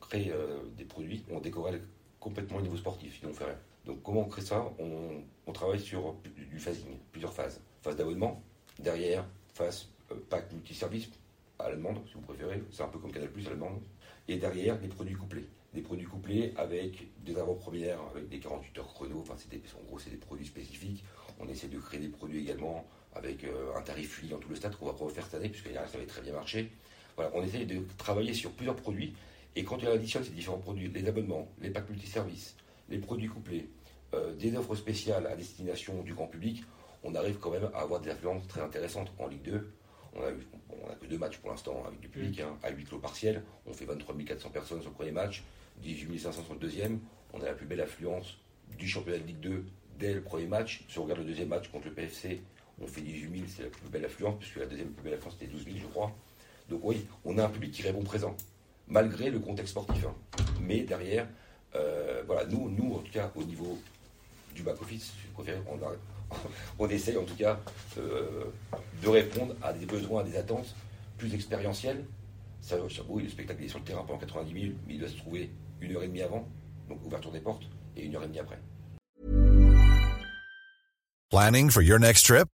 crée euh, des produits, on décorrèle complètement au niveau sportif, sinon on fait. Donc comment on crée ça? On, travaille sur du phasing, plusieurs phases. Phase d'abonnement, derrière, phase euh, pack multiservice, à la demande, si vous préférez, c'est un peu comme Canal Plus à la demande. Et derrière, des produits couplés. Des produits couplés avec des avant-premières, avec des 48 heures chrono, enfin, des- en gros, c'est des produits spécifiques. On essaie de créer des produits également avec euh, un tarif fluide dans tout le stade qu'on va refaire cette année, puisque ça avait très bien marché. Voilà, on essaie de travailler sur plusieurs produits. Et quand on additionne ces différents produits, les abonnements, les packs multiservices, les produits couplés, euh, des offres spéciales à destination du grand public, on arrive quand même à avoir des affluences très intéressantes en Ligue 2. On a, eu- bon, on a que deux matchs pour l'instant avec du public, hein, à huis clos partiel. On fait 23 400 personnes sur le premier match, 18 500 sur le deuxième. On a la plus belle affluence du championnat de Ligue 2 dès le premier match. Si on regarde le deuxième match contre le PFC, on fait 18 000, c'est la plus belle affluence, puisque la deuxième plus belle affluence c'était 12 000, je crois. Donc oui, on a un public qui répond présent, malgré le contexte sportif. hein. Mais derrière, euh, nous, nous, en tout cas, au niveau du back-office, on, essaye en tout cas euh, de répondre à des besoins, à des attentes plus expérientielles. Ça, Chabot, le spectacle est sur le terrain pendant 90 minutes, mais il doit se trouver une heure et demie avant, donc ouverture des portes, et une heure et demie après. Planning for your next trip?